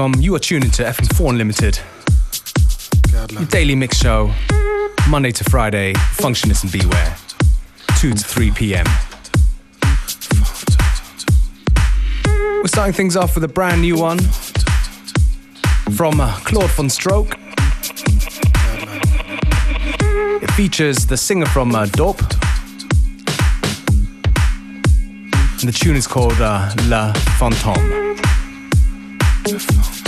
You are tuning to FM4 Unlimited. Your daily mix show, Monday to Friday, Functionist and Beware, 2 to 3 p.m. We're starting things off with a brand new one from uh, Claude VonStroke. It features the singer from uh, Dope. And the tune is called uh, La Fantôme microphone.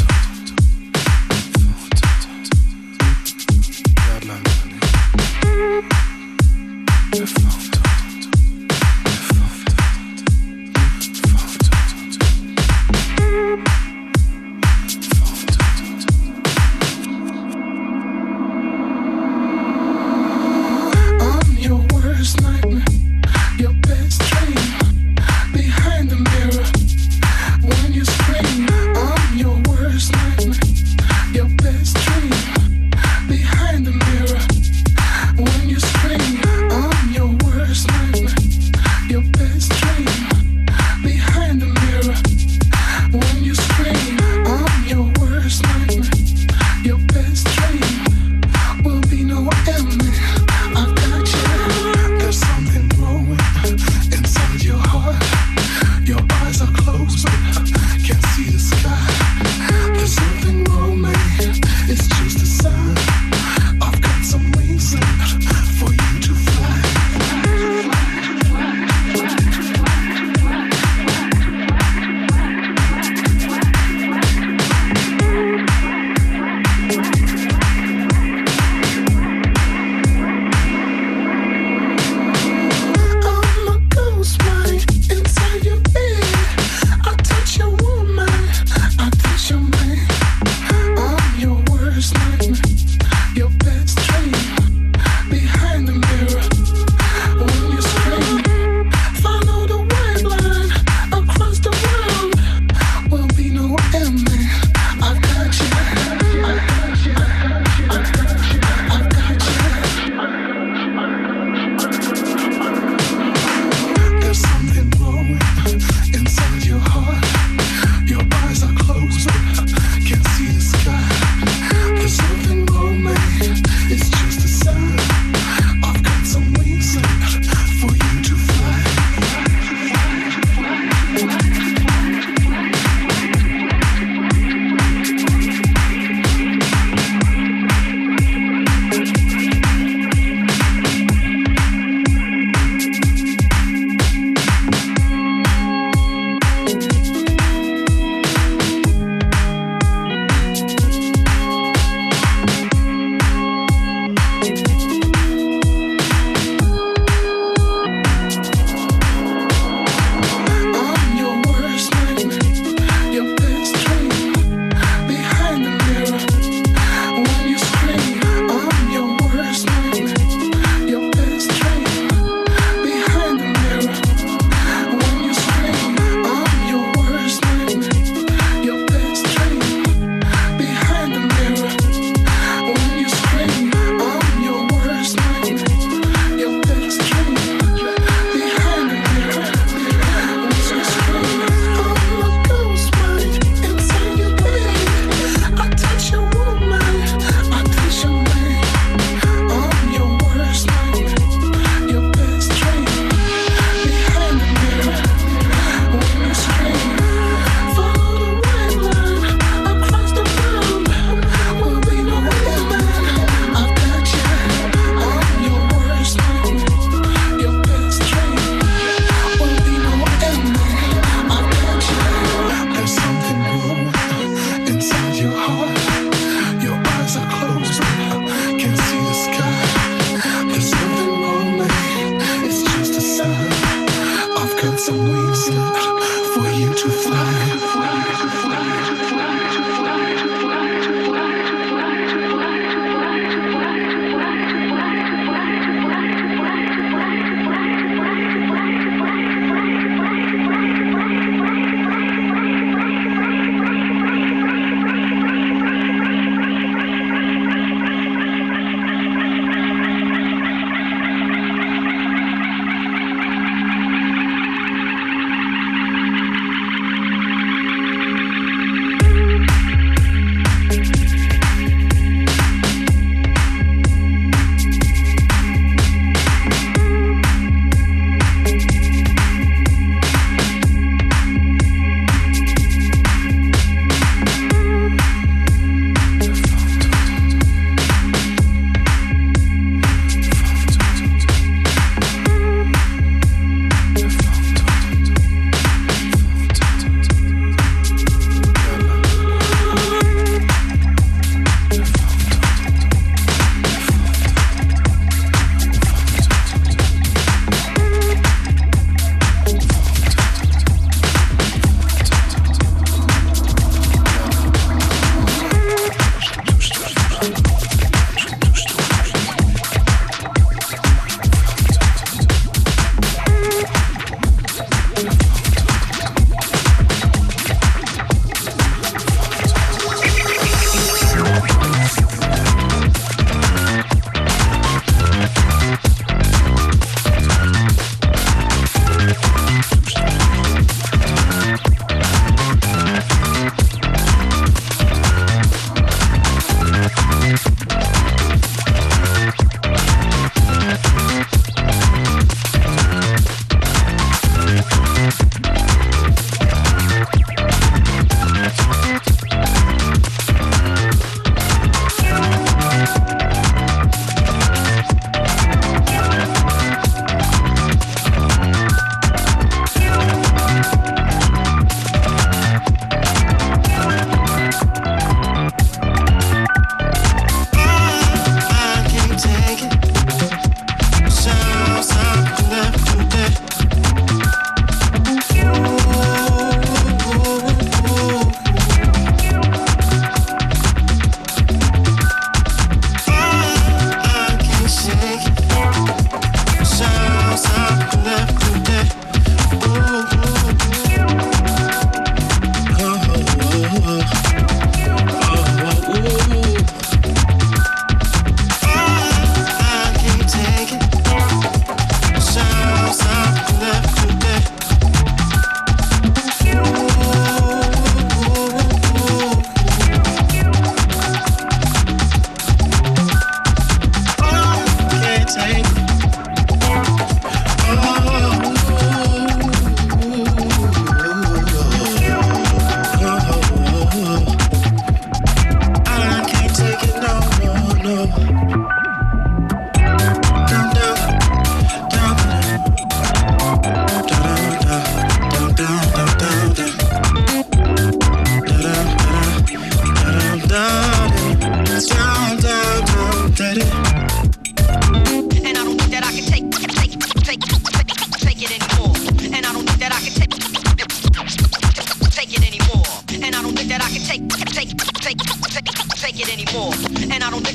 Yeah,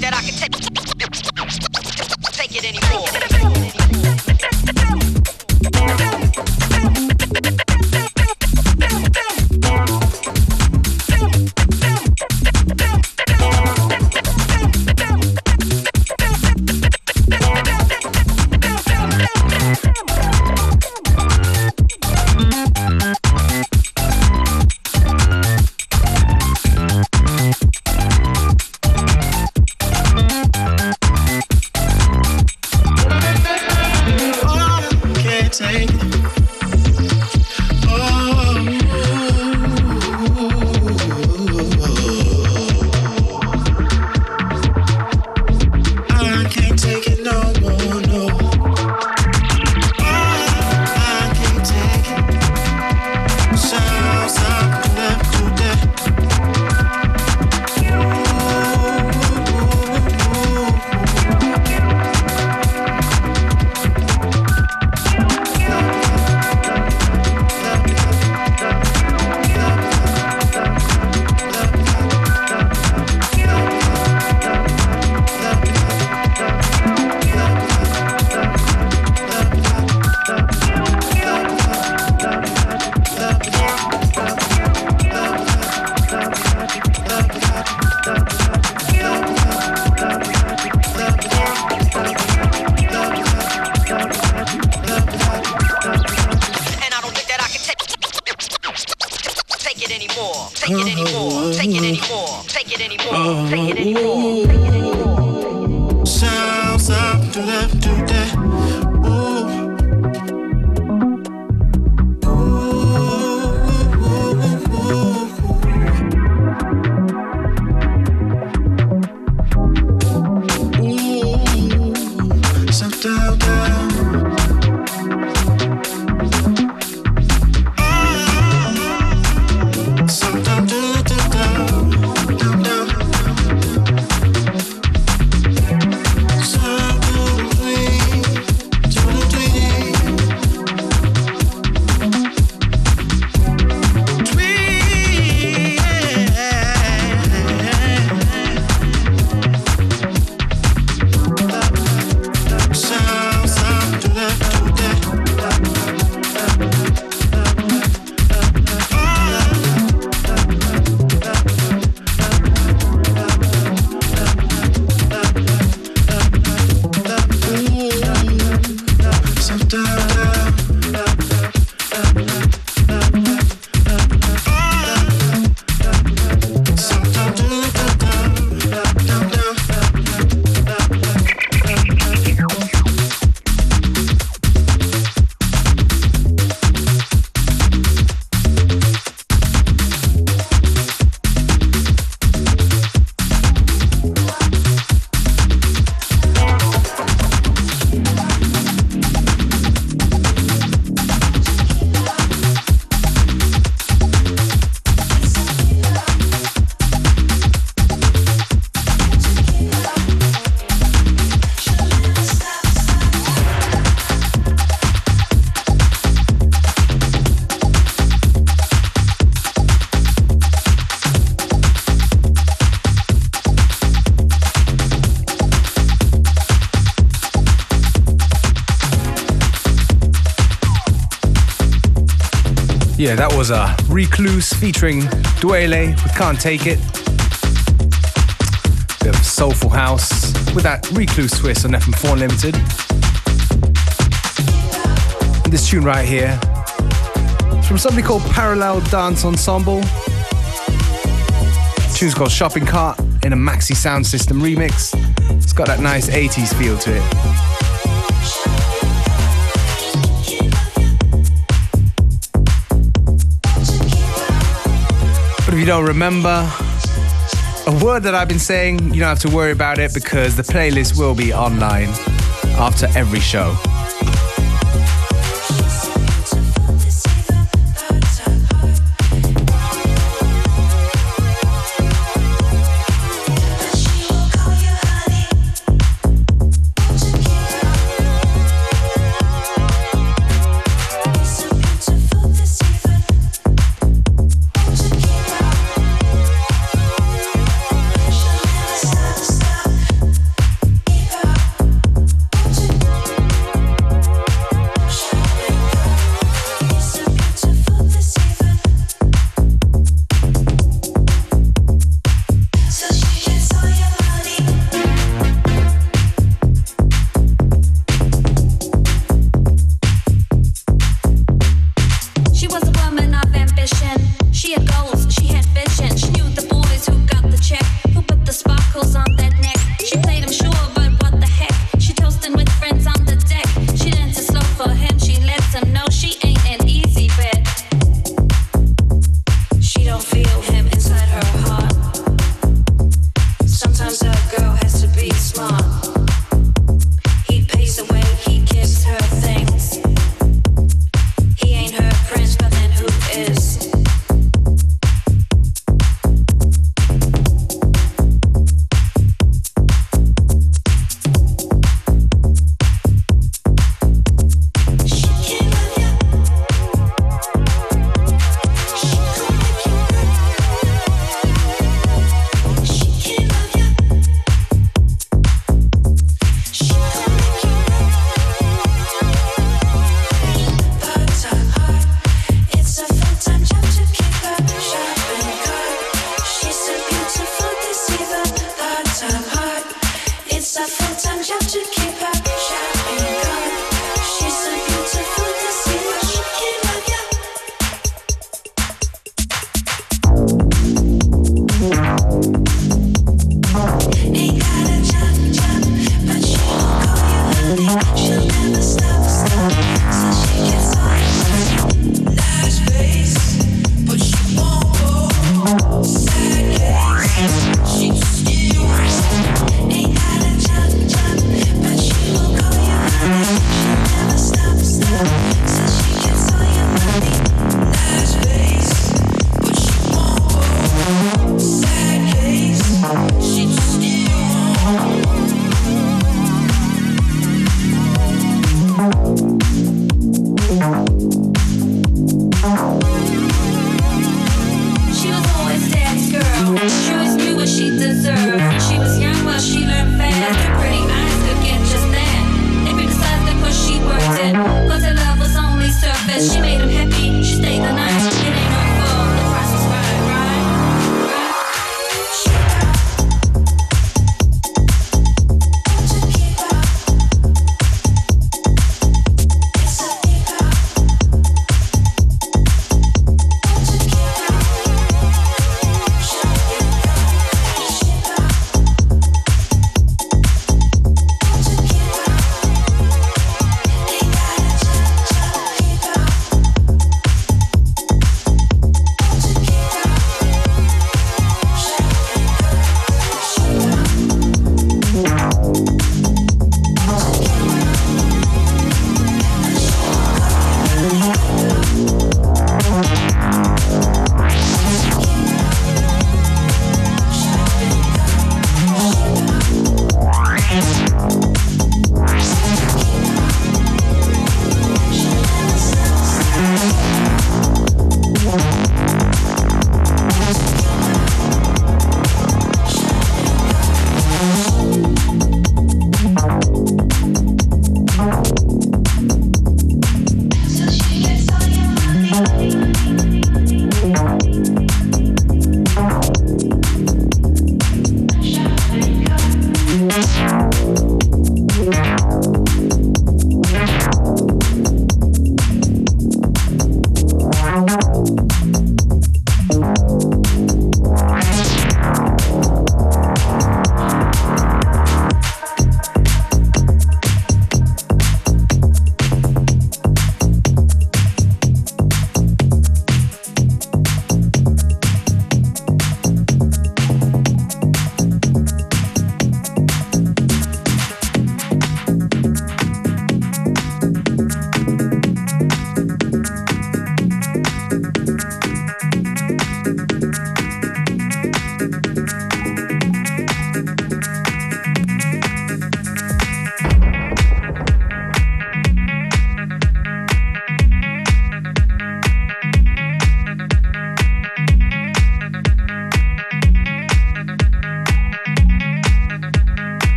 that was a Recluse featuring Dwele with Can't Take It. Bit of soulful house with that Recluse twist on FM4 Unlimited. And this tune right here is from somebody called Parallel Dance Ensemble. The tune's called Shopping Cart in a Maxxi Soundsystem remix. It's got that nice 80s feel to it. Don't remember a word that I've been saying, you don't have to worry about it because the playlist will be online after every show.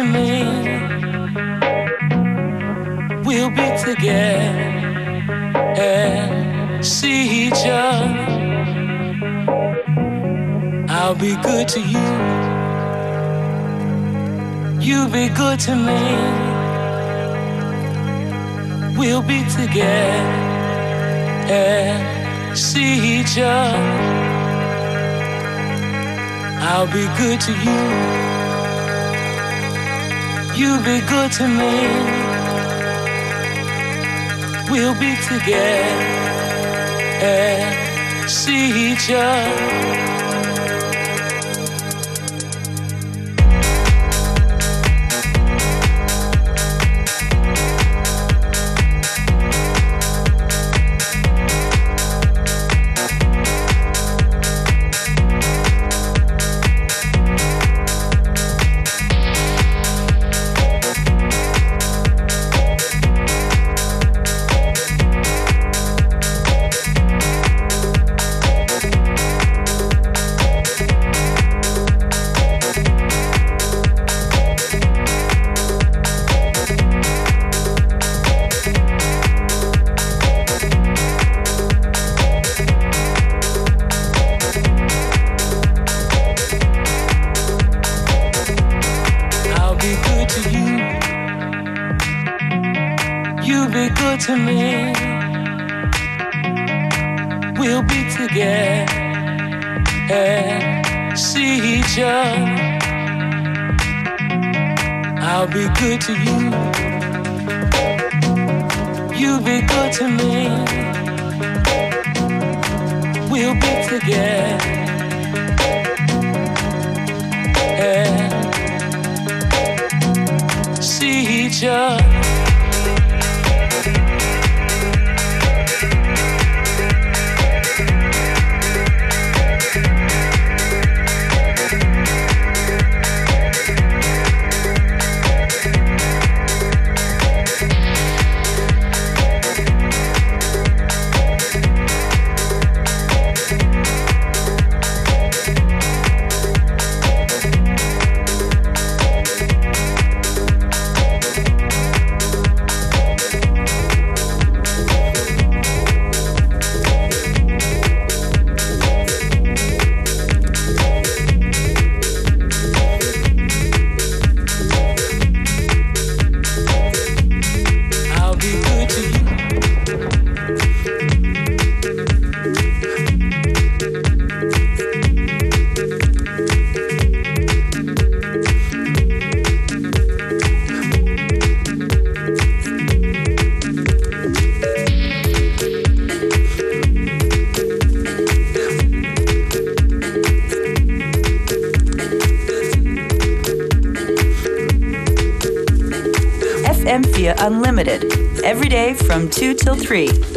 to me. We'll be together and see each other. I'll be good to you. You'll be good to me. We'll be together and see each other. I'll be good to you you be good to me. We'll be together and see each other. Other. I'll be good to you. You be good to me. We'll be together and see each other. From 2 till 3.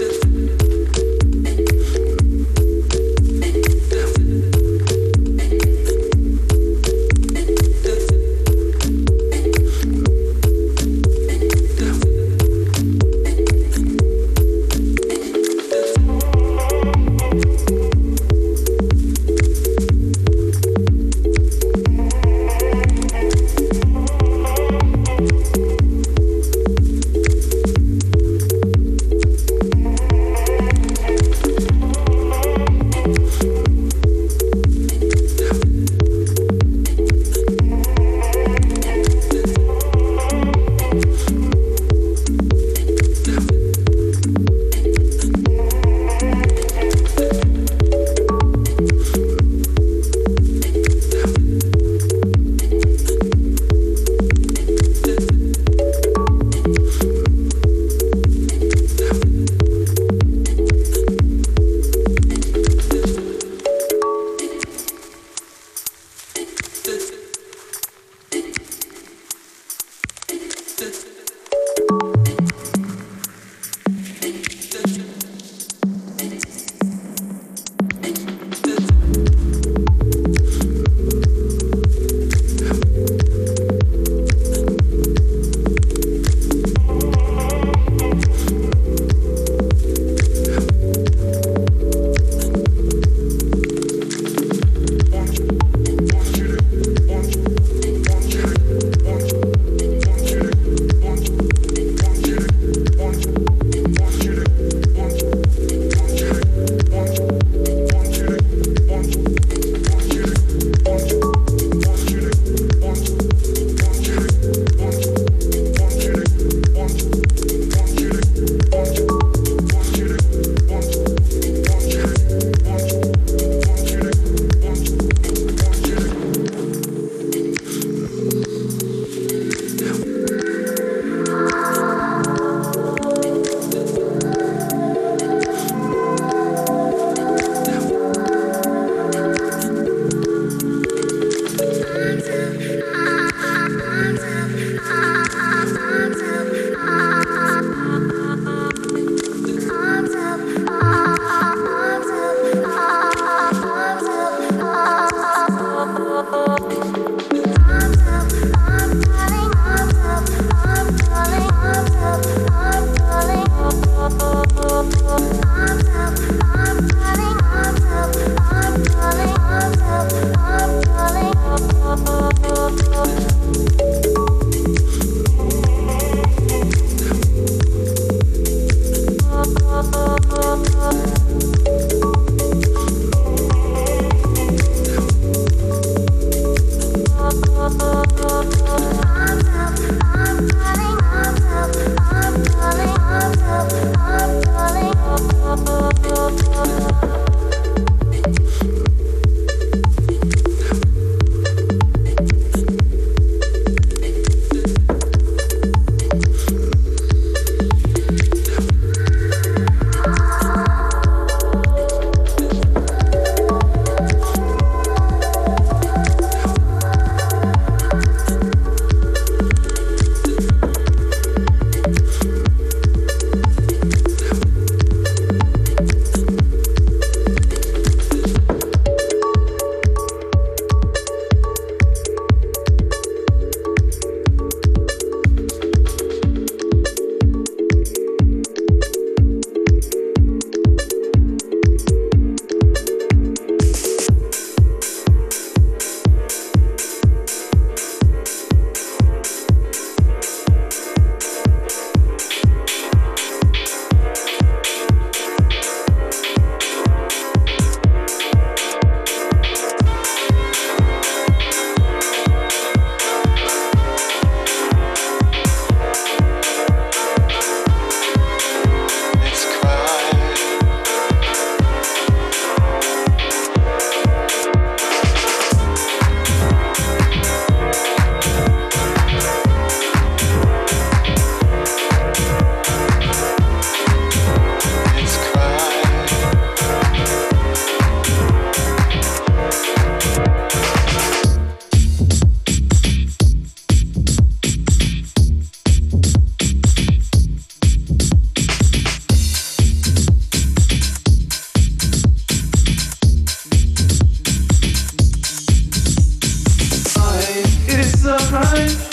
surprise.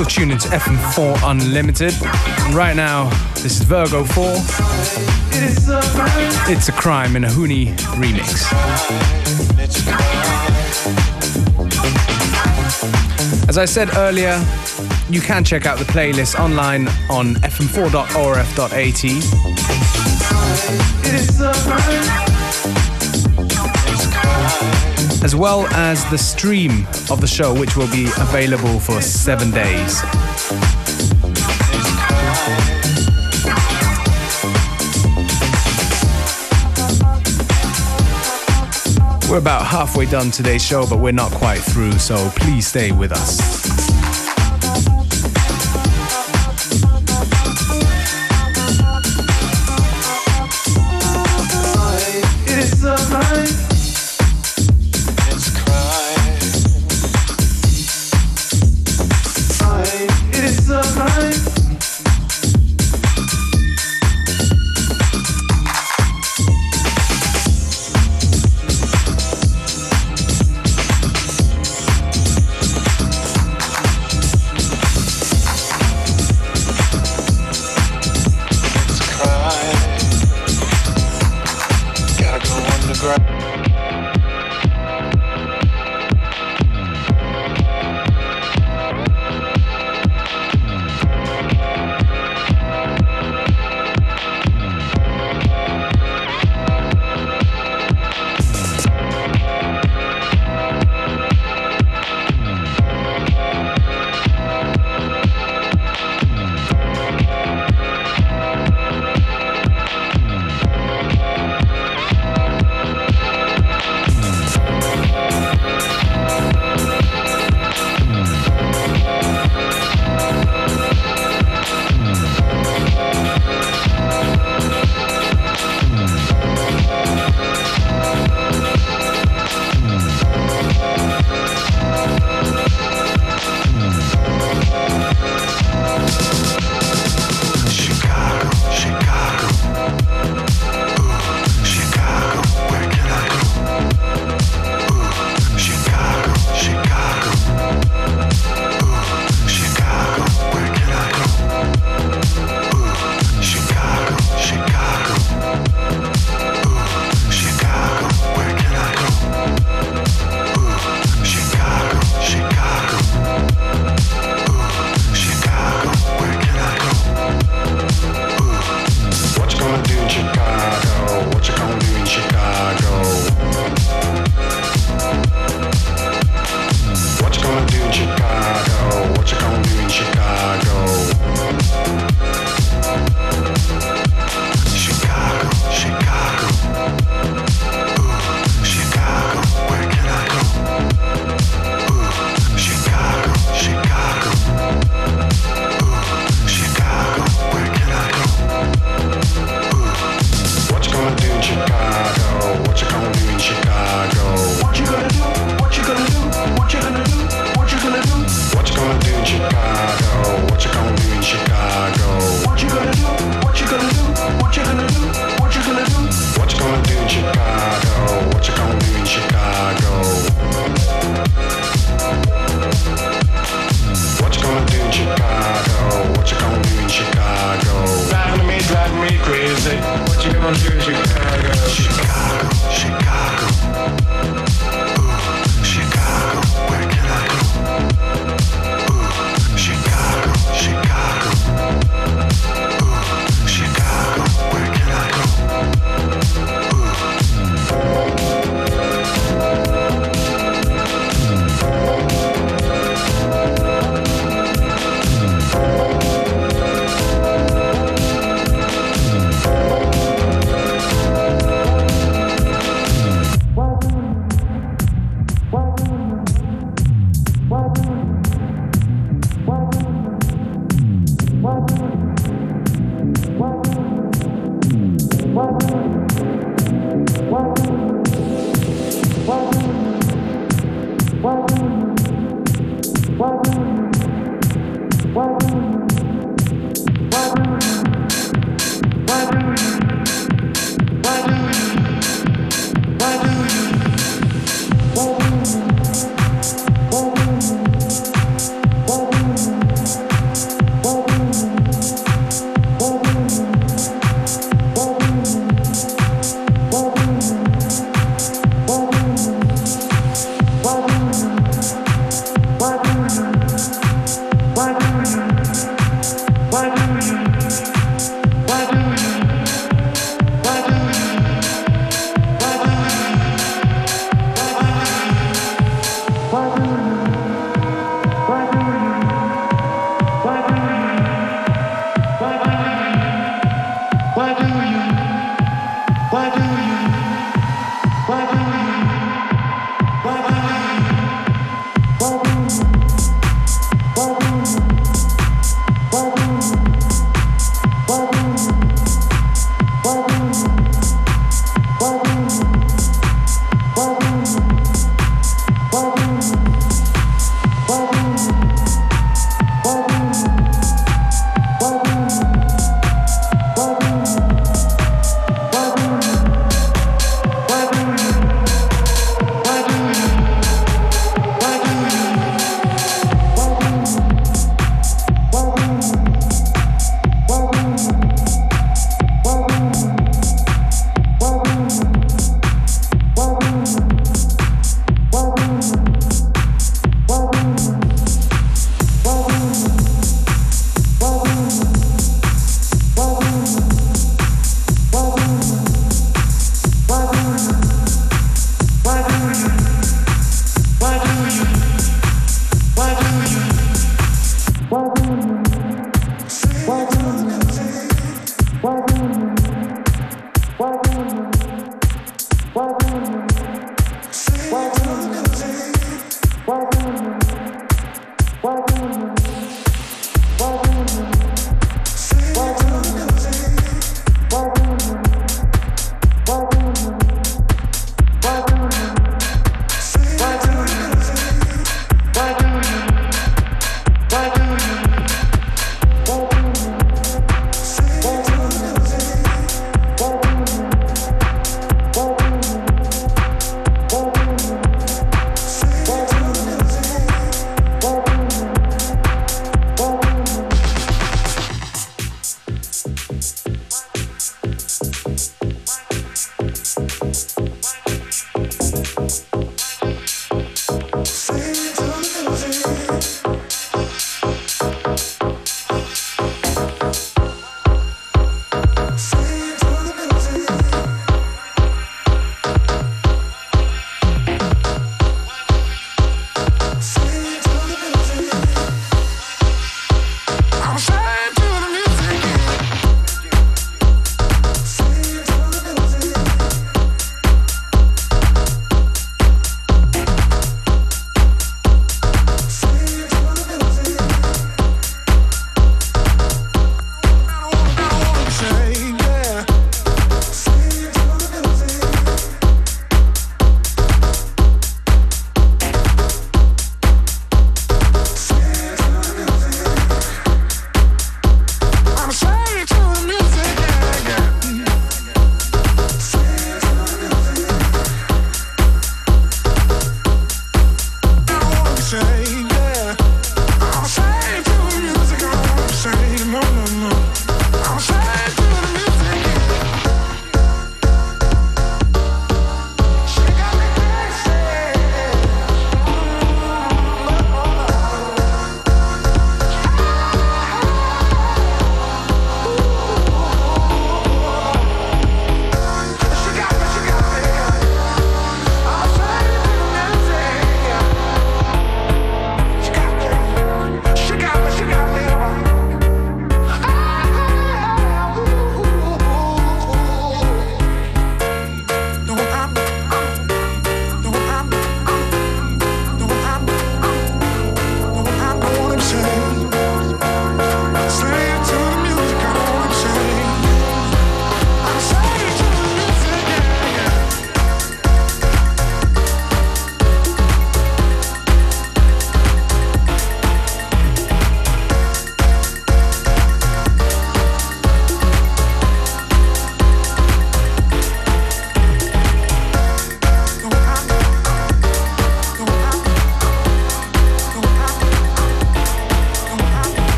Still tuned into FM4 Unlimited. Right now, this is Virgo 4. It's a crime in a Hunee remix. As I said earlier, you can check out the playlist online on fm4.orf.at as well as the stream of the show, which will be available for seven days. We're about halfway done today's show, but we're not quite through, so please stay with us.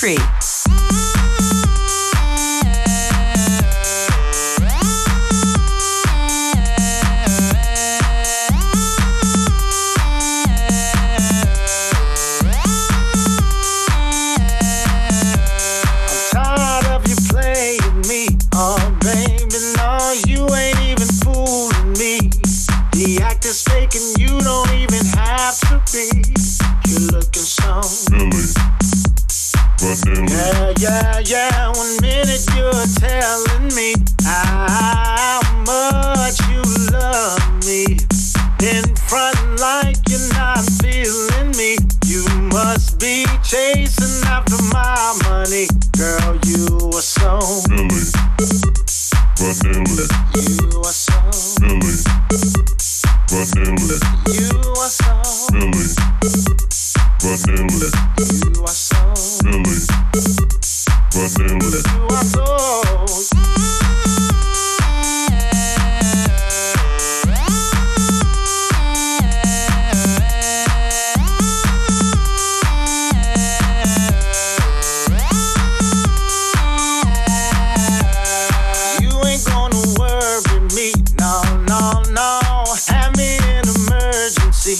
2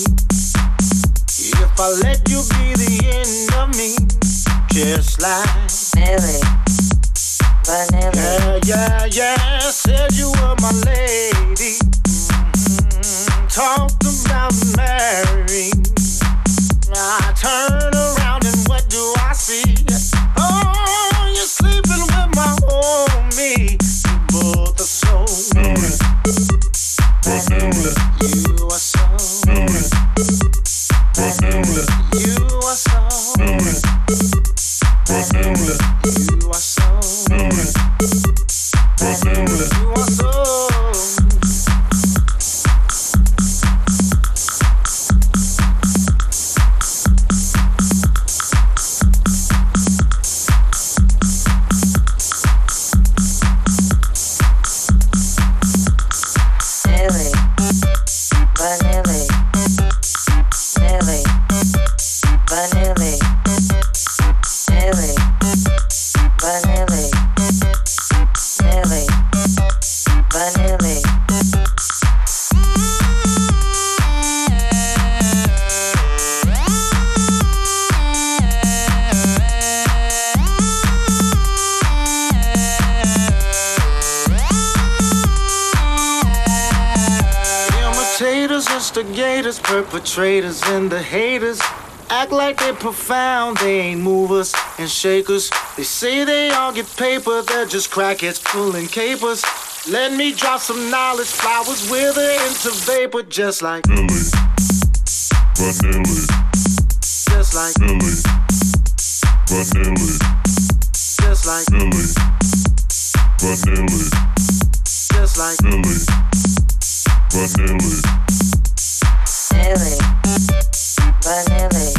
If I let you be the end of me, just like Milli. Vanilli. Yeah, yeah, yeah. Said you were my lady. Mm, Talked about marrying. I turn around and what do I see? Oh, you're sleeping with my homie. You both are so Milli. Vanilli. You Vanilli. Perpetrators, and the haters act like they're profound. They ain't movers and shakers. They say they all get paper, they're just crackheads pulling capers. Let me drop some knowledge, flowers wither into vapor, just like, Milli. Vanilli. just like, Milli. Vanilli. just like, Milli. Vanilli. just like. Milli. Vanilli. Milli. Vanilli.